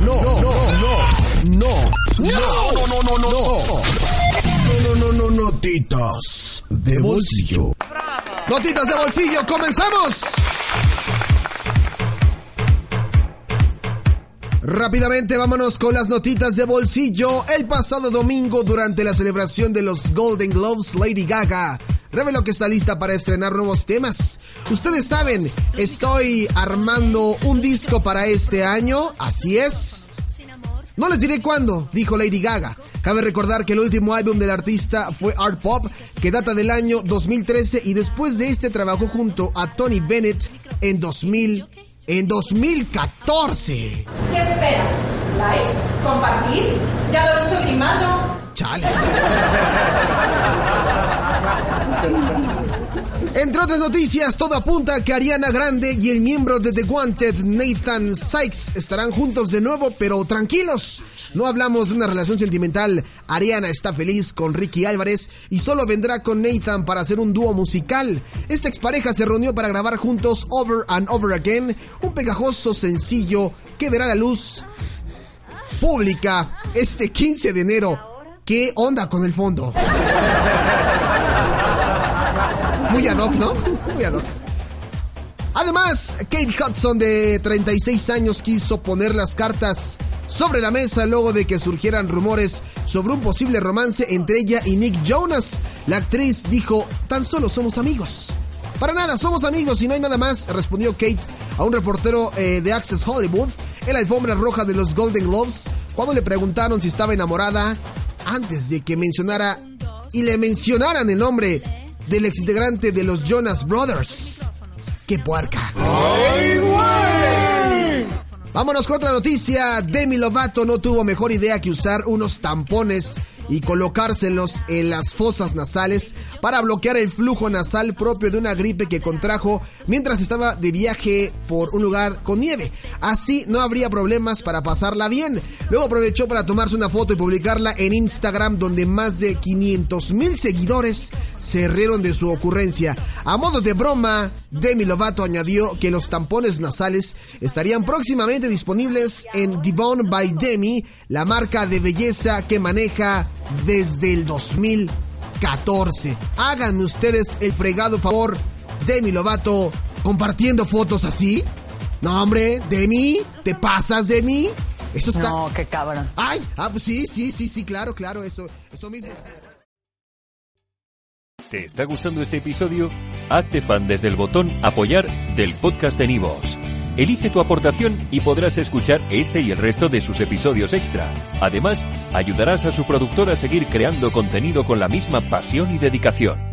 no, no, no, no, no, no, no, no, no, no, no, no, notitas de bolsillo. Notitas de bolsillo, comenzamos. Rápidamente vámonos con las notitas de bolsillo. El pasado domingo, durante la celebración de los Golden Globes, Lady Gaga reveló que está lista para estrenar nuevos temas. Ustedes saben, estoy armando un disco para este año, así es. No les diré cuándo, dijo Lady Gaga. Cabe recordar que el último álbum del artista fue Art Pop, que data del año 2013 y después de este trabajó junto a Tony Bennett en 2000, en 2014. ¿Qué esperas? ¿Likes? ¿Compartir? ¿Ya lo visto grimando? Chale. Entre otras noticias, todo apunta que Ariana Grande y el miembro de The Wanted, Nathan Sykes, estarán juntos de nuevo, pero tranquilos. No hablamos de una relación sentimental. Ariana está feliz con Ricky Álvarez y solo vendrá con Nathan para hacer un dúo musical. Esta expareja se reunió para grabar juntos Over and Over Again, un pegajoso sencillo que verá la luz pública este 15 de enero. ¿Qué onda con el fondo? Muy ad hoc, ¿no? Muy ad hoc. Además, Kate Hudson, de 36 años, quiso poner las cartas sobre la mesa luego de que surgieran rumores sobre un posible romance entre ella y Nick Jonas. La actriz dijo, tan solo somos amigos. Para nada, somos amigos y no hay nada más, respondió Kate a un reportero eh, de Access Hollywood en la alfombra roja de los Golden Globes cuando le preguntaron si estaba enamorada antes de que mencionara y le mencionaran el nombre del exintegrante de los Jonas Brothers. ¡Qué puerca! Vámonos con otra noticia. Demi Lovato no tuvo mejor idea que usar unos tampones y colocárselos en las fosas nasales para bloquear el flujo nasal propio de una gripe que contrajo mientras estaba de viaje por un lugar con nieve. Así no habría problemas para pasarla bien. Luego aprovechó para tomarse una foto y publicarla en Instagram donde más de 500 mil seguidores se rieron de su ocurrencia. A modo de broma, Demi Lovato añadió que los tampones nasales estarían próximamente disponibles en Devon by Demi, la marca de belleza que maneja desde el 2014. Háganme ustedes el fregado favor, Demi Lovato, compartiendo fotos así. No, hombre, Demi, ¿te pasas, Demi? Eso está... No, qué cabrón. Ay, ah, pues sí, sí, sí, sí, claro, claro, eso, eso mismo. ¿Te está gustando este episodio? Hazte fan desde el botón Apoyar del podcast de Nivos. Elige tu aportación y podrás escuchar este y el resto de sus episodios extra. Además, ayudarás a su productor a seguir creando contenido con la misma pasión y dedicación.